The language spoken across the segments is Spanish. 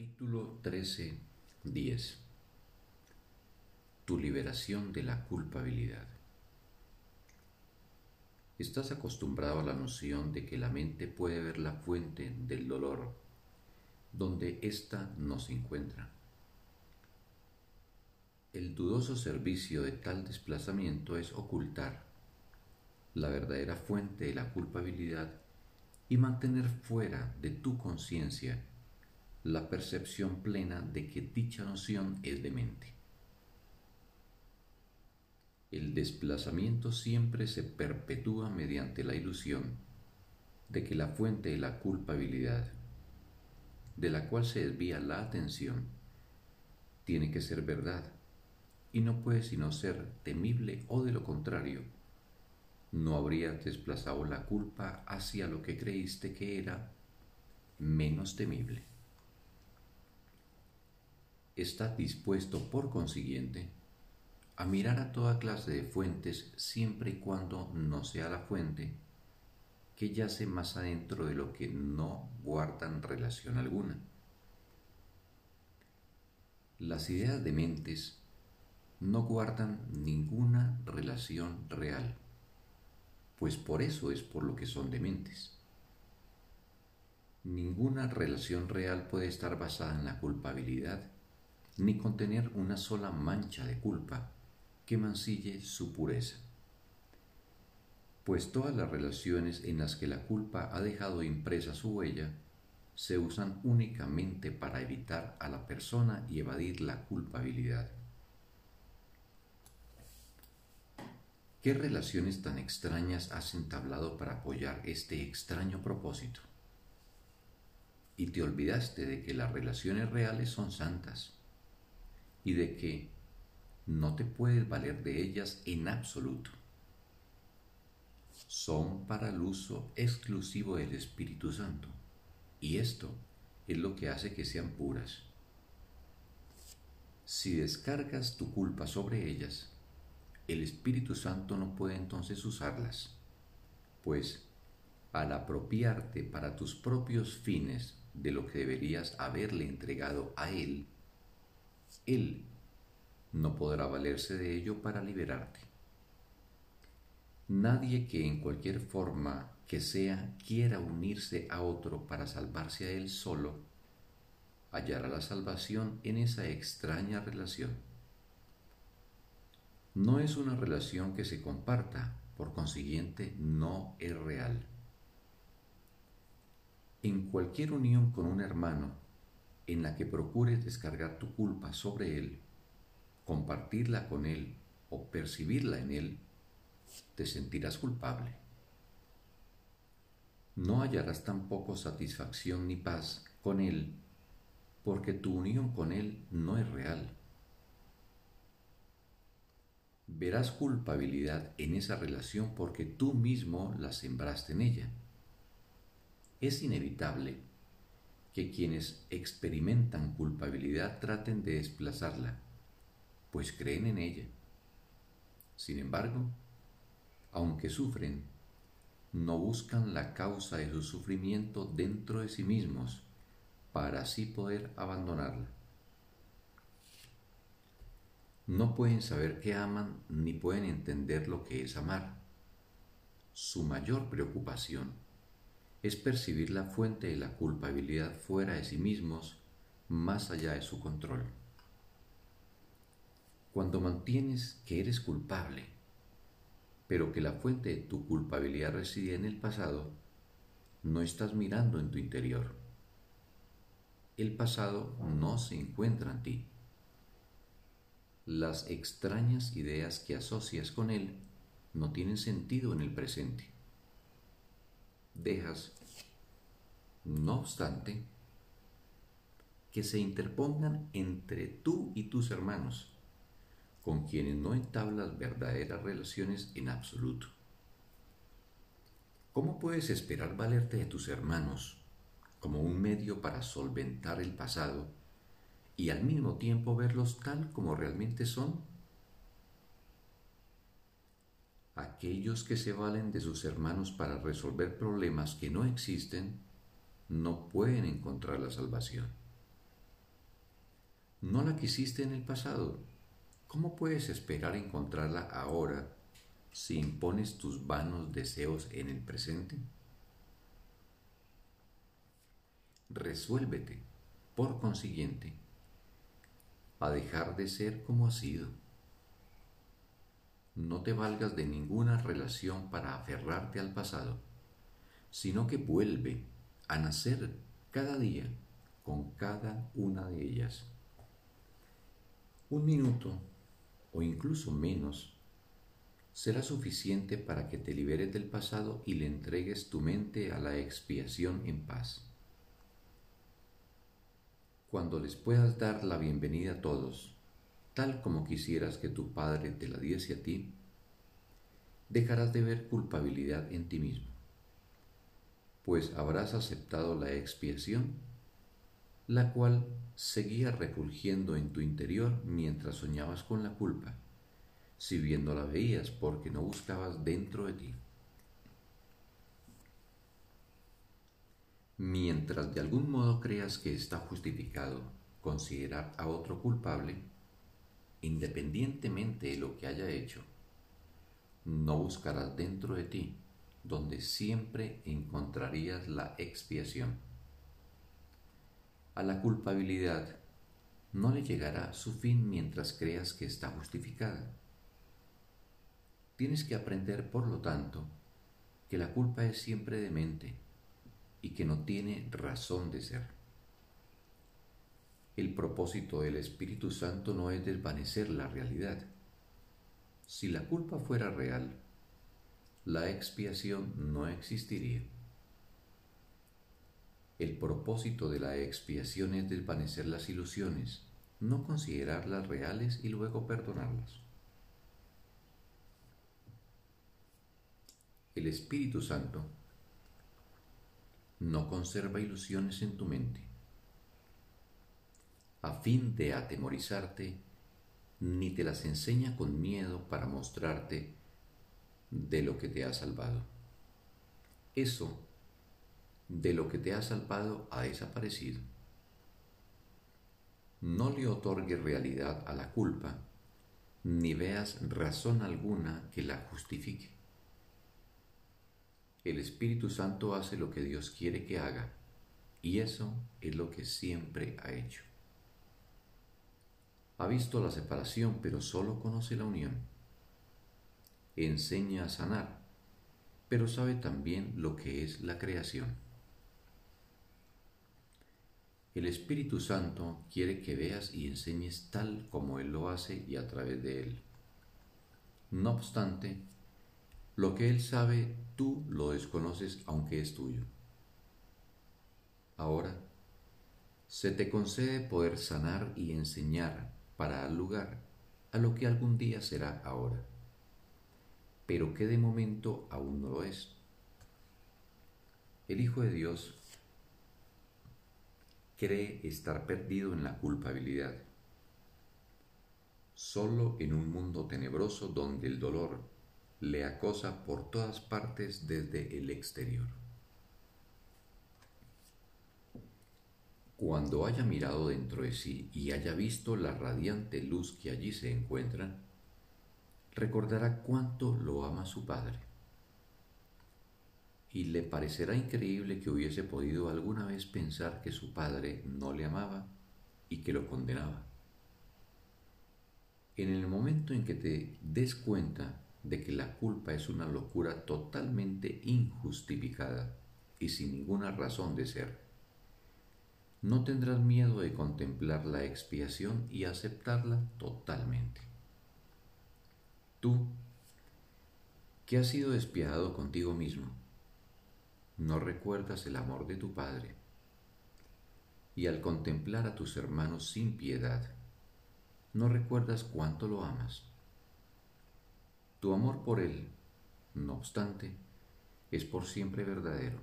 Capítulo 13, 10 Tu liberación de la culpabilidad. Estás acostumbrado a la noción de que la mente puede ver la fuente del dolor donde ésta no se encuentra. El dudoso servicio de tal desplazamiento es ocultar la verdadera fuente de la culpabilidad y mantener fuera de tu conciencia la percepción plena de que dicha noción es demente. El desplazamiento siempre se perpetúa mediante la ilusión de que la fuente de la culpabilidad, de la cual se desvía la atención, tiene que ser verdad y no puede sino ser temible o de lo contrario, no habrías desplazado la culpa hacia lo que creíste que era menos temible. Estás dispuesto, por consiguiente, a mirar a toda clase de fuentes siempre y cuando no sea la fuente que yace más adentro de lo que no guardan relación alguna. Las ideas de mentes no guardan ninguna relación real, pues por eso es por lo que son dementes. Ninguna relación real puede estar basada en la culpabilidad, ni contener una sola mancha de culpa que mancille su pureza. Pues todas las relaciones en las que la culpa ha dejado impresa su huella se usan únicamente para evitar a la persona y evadir la culpabilidad. ¿Qué relaciones tan extrañas has entablado para apoyar este extraño propósito? Y te olvidaste de que las relaciones reales son santas y de que no te puedes valer de ellas en absoluto. Son para el uso exclusivo del Espíritu Santo y esto es lo que hace que sean puras. Si descargas tu culpa sobre ellas, el Espíritu Santo no puede entonces usarlas, pues al apropiarte para tus propios fines de lo que deberías haberle entregado a Él, Él no podrá valerse de ello para liberarte. Nadie que en cualquier forma que sea quiera unirse a otro para salvarse a él solo, hallará la salvación en esa extraña relación no es una relación que se comparta, por consiguiente no es real. En cualquier unión con un hermano en la que procures descargar tu culpa sobre él, compartirla con él o percibirla en él, te sentirás culpable. No hallarás tampoco satisfacción ni paz con él, porque tu unión con él no es real verás culpabilidad en esa relación porque tú mismo la sembraste en ella. Es inevitable que quienes experimentan culpabilidad traten de desplazarla, pues creen en ella. Sin embargo, aunque sufren, no buscan la causa de su sufrimiento dentro de sí mismos para así poder abandonarla no pueden saber que aman ni pueden entender lo que es amar. Su mayor preocupación es percibir la fuente de la culpabilidad fuera de sí mismos, más allá de su control. Cuando mantienes que eres culpable, pero que la fuente de tu culpabilidad reside en el pasado, no estás mirando en tu interior. El pasado no se encuentra en ti las extrañas ideas que asocias con él no tienen sentido en el presente. Dejas, no obstante, que se interpongan entre tú y tus hermanos, con quienes no entablas verdaderas relaciones en absoluto. ¿Cómo puedes esperar valerte de tus hermanos como un medio para solventar el pasado y al mismo tiempo verlos tal como realmente son? Aquellos que se valen de sus hermanos para resolver problemas que no existen, no pueden encontrar la salvación. No la quisiste en el pasado. ¿Cómo puedes esperar encontrarla ahora si impones tus vanos deseos en el presente? Resuélvete, por consiguiente, a dejar de ser como has sido. No te valgas de ninguna relación para aferrarte al pasado, sino que vuelve a nacer cada día con cada una de ellas. Un minuto o incluso menos será suficiente para que te liberes del pasado y le entregues tu mente a la expiación en paz. Cuando les puedas dar la bienvenida a todos, tal como quisieras que tu Padre te la diese a ti, dejarás de ver culpabilidad en ti mismo, pues habrás aceptado la expiación, la cual seguía refulgiendo en tu interior mientras soñabas con la culpa, si viendo la veías porque no buscabas dentro de ti. Mientras de algún modo creas que está justificado considerar a otro culpable, independientemente de lo que haya hecho, no buscarás dentro de ti, donde siempre encontrarías la expiación. A la culpabilidad no le llegará su fin mientras creas que está justificada. Tienes que aprender, por lo tanto, que la culpa es siempre demente y que no tiene razón de ser. El propósito del Espíritu Santo no es desvanecer la realidad. Si la culpa fuera real, la expiación no existiría. El propósito de la expiación es desvanecer las ilusiones, no considerarlas reales y luego perdonarlas. El Espíritu Santo no conserva ilusiones en tu mente, a fin de atemorizarte, ni te las enseña con miedo para mostrarte de lo que te ha salvado. Eso de lo que te ha salvado ha desaparecido. No le otorgues realidad a la culpa, ni veas razón alguna que la justifique. El Espíritu Santo hace lo que Dios quiere que haga, y eso es lo que siempre ha hecho. Ha visto la separación, pero solo conoce la unión. Enseña a sanar, pero sabe también lo que es la creación. El Espíritu Santo quiere que veas y enseñes tal como Él lo hace y a través de Él. No obstante, lo que Él sabe, tú lo desconoces aunque es tuyo. Ahora, se te concede poder sanar y enseñar para dar lugar a lo que algún día será ahora, pero que de momento aún no lo es. El Hijo de Dios cree estar perdido en la culpabilidad, solo en un mundo tenebroso donde el dolor le acosa por todas partes desde el exterior. Cuando haya mirado dentro de sí y haya visto la radiante luz que allí se encuentra, recordará cuánto lo ama su Padre. Y le parecerá increíble que hubiese podido alguna vez pensar que su Padre no le amaba y que lo condenaba. En el momento en que te des cuenta de que la culpa es una locura totalmente injustificada y sin ninguna razón de ser. No tendrás miedo de contemplar la expiación y aceptarla totalmente. Tú, que has sido despiadado contigo mismo, no recuerdas el amor de tu Padre, y al contemplar a tus hermanos sin piedad, no recuerdas cuánto lo amas tu amor por Él, no obstante, es por siempre verdadero.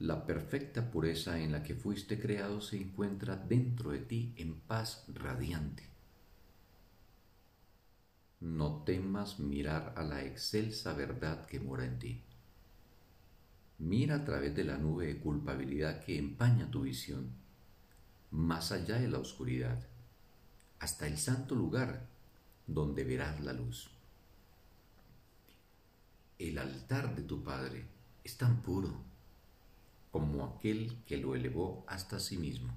La perfecta pureza en la que fuiste creado se encuentra dentro de ti en paz radiante. No temas mirar a la excelsa verdad que mora en ti. Mira a través de la nube de culpabilidad que empaña tu visión más allá de la oscuridad, hasta el santo lugar donde verás la luz. El altar de tu Padre es tan puro como aquel que lo elevó hasta sí mismo.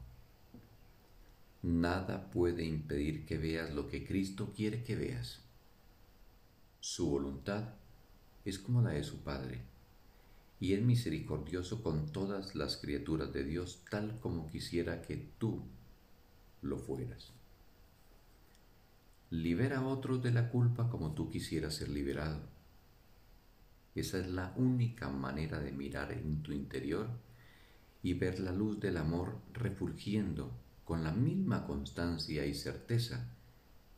Nada puede impedir que veas lo que Cristo quiere que veas. Su voluntad es como la de su Padre, y es misericordioso con todas las criaturas de Dios tal como quisiera que tú lo fueras. Libera a otros de la culpa como tú quisieras ser liberado. Esa es la única manera de mirar en tu interior y ver la luz del amor refulgiendo con la misma constancia y certeza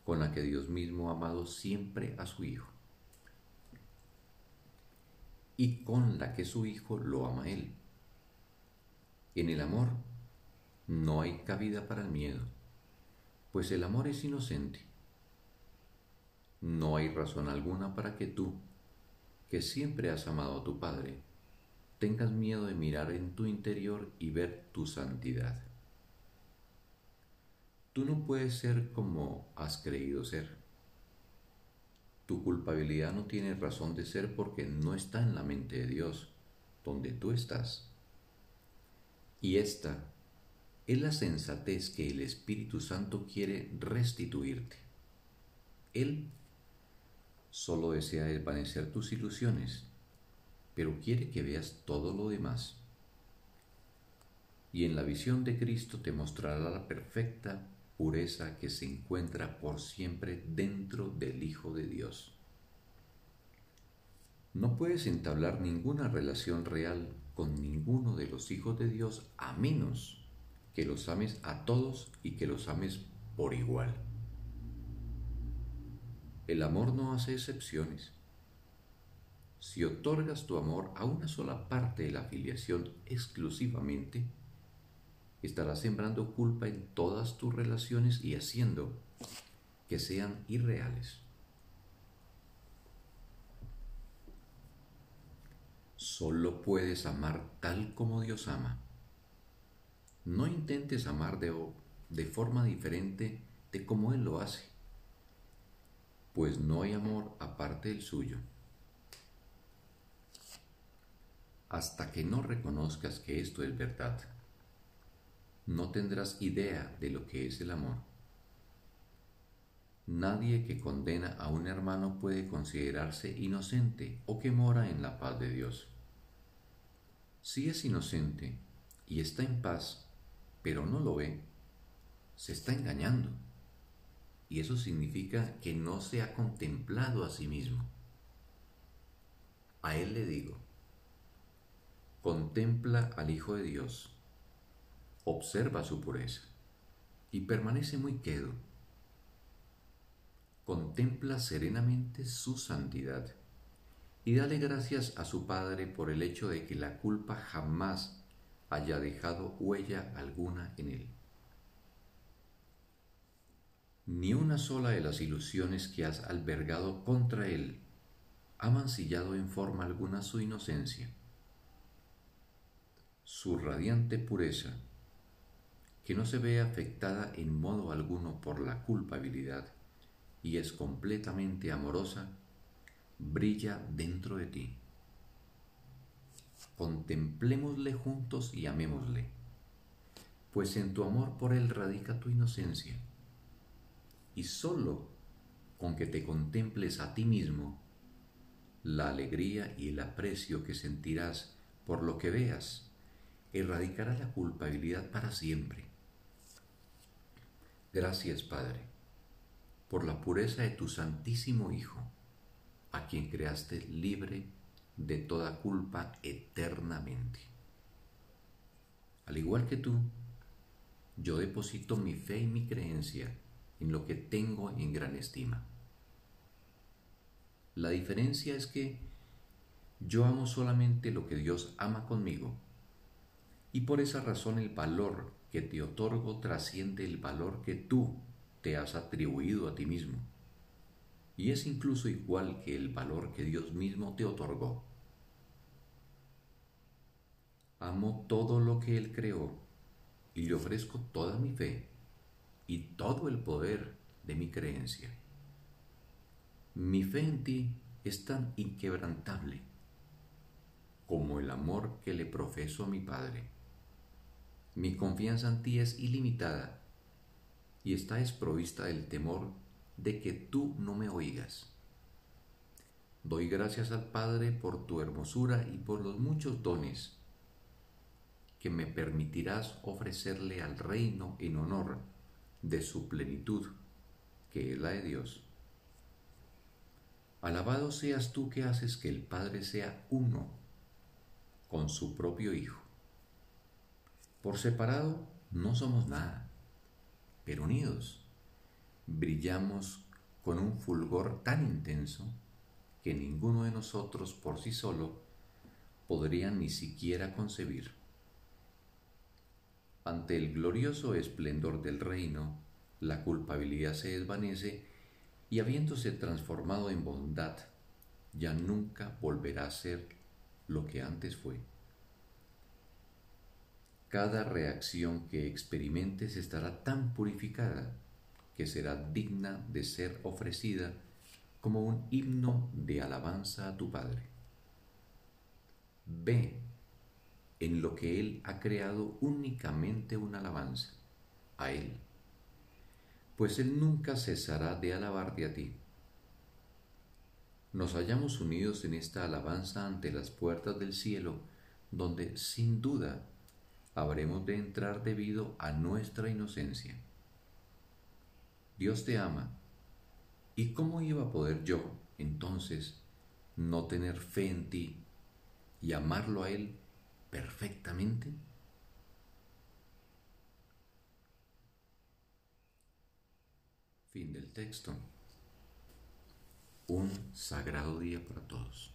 con la que Dios mismo ha amado siempre a su Hijo y con la que su Hijo lo ama a Él. En el amor no hay cabida para el miedo, pues el amor es inocente. No hay razón alguna para que tú, que siempre has amado a tu Padre, tengas miedo de mirar en tu interior y ver tu santidad. Tú no puedes ser como has creído ser. Tu culpabilidad no tiene razón de ser porque no está en la mente de Dios, donde tú estás. Y esta es la sensatez que el Espíritu Santo quiere restituirte. Él solo desea desvanecer tus ilusiones, pero quiere que veas todo lo demás. Y en la visión de Cristo te mostrará la perfecta pureza que se encuentra por siempre dentro del Hijo de Dios. No puedes entablar ninguna relación real con ninguno de los hijos de Dios a menos que los ames a todos y que los ames por igual. El amor no hace excepciones. Si otorgas tu amor a una sola parte de la afiliación exclusivamente, estarás sembrando culpa en todas tus relaciones y haciendo que sean irreales. Solo puedes amar tal como Dios ama. No intentes amar de, de forma diferente de como Él lo hace, pues no hay amor aparte del suyo. Hasta que no reconozcas que esto es verdad, no tendrás idea de lo que es el amor. Nadie que condena a un hermano puede considerarse inocente o que mora en la paz de Dios. Si es inocente y está en paz, pero no lo ve, se está engañando. Y eso significa que no se ha contemplado a sí mismo. A él le digo, contempla al Hijo de Dios observa su pureza y permanece muy quedo. Contempla serenamente su santidad y dale gracias a su Padre por el hecho de que la culpa jamás haya dejado huella alguna en él. Ni una sola de las ilusiones que has albergado contra él ha mancillado en forma alguna su inocencia. Su radiante pureza que no se ve afectada en modo alguno por la culpabilidad y es completamente amorosa, brilla dentro de ti. Contemplémosle juntos y amémosle, pues en tu amor por Él radica tu inocencia. Y sólo con que te contemples a ti mismo, la alegría y el aprecio que sentirás por lo que veas erradicará la culpabilidad para siempre Gracias, Padre, por la pureza de tu Santísimo Hijo, a quien creaste libre de toda culpa eternamente. Al igual que tú, yo deposito mi fe y mi creencia en lo que tengo en gran estima. La diferencia es que yo amo solamente lo que Dios ama conmigo y por esa razón el valor que te otorgo trasciende el valor que tú te has atribuido a ti mismo. Y es incluso igual que el valor que Dios mismo te otorgó. Amo todo lo que Él creó y le ofrezco toda mi fe y todo el poder de mi creencia. Mi fe en ti es tan inquebrantable como el amor que le profeso a mi Padre. Mi confianza en ti es ilimitada y está desprovista del temor de que tú no me oigas. Doy gracias al Padre por tu hermosura y por los muchos dones que me permitirás ofrecerle al reino en honor de su plenitud, que es la de Dios. Alabado seas tú que haces que el Padre sea uno con su propio Hijo. Por separado no somos nada, pero unidos brillamos con un fulgor tan intenso que ninguno de nosotros por sí solo podría ni siquiera concebir. Ante el glorioso esplendor del reino, la culpabilidad se desvanece y habiéndose transformado en bondad, ya nunca volverá a ser lo que antes fue. Cada reacción que experimentes estará tan purificada que será digna de ser ofrecida como un himno de alabanza a tu Padre. Ve en lo que Él ha creado únicamente una alabanza, a Él, pues Él nunca cesará de alabarte a ti. Nos hallamos unidos en esta alabanza ante las puertas del cielo, donde sin duda habremos de entrar debido a nuestra inocencia. Dios te ama, ¿y cómo iba a poder yo, entonces, no tener fe en ti y amarlo a Él perfectamente? Fin del texto. Un sagrado día para todos.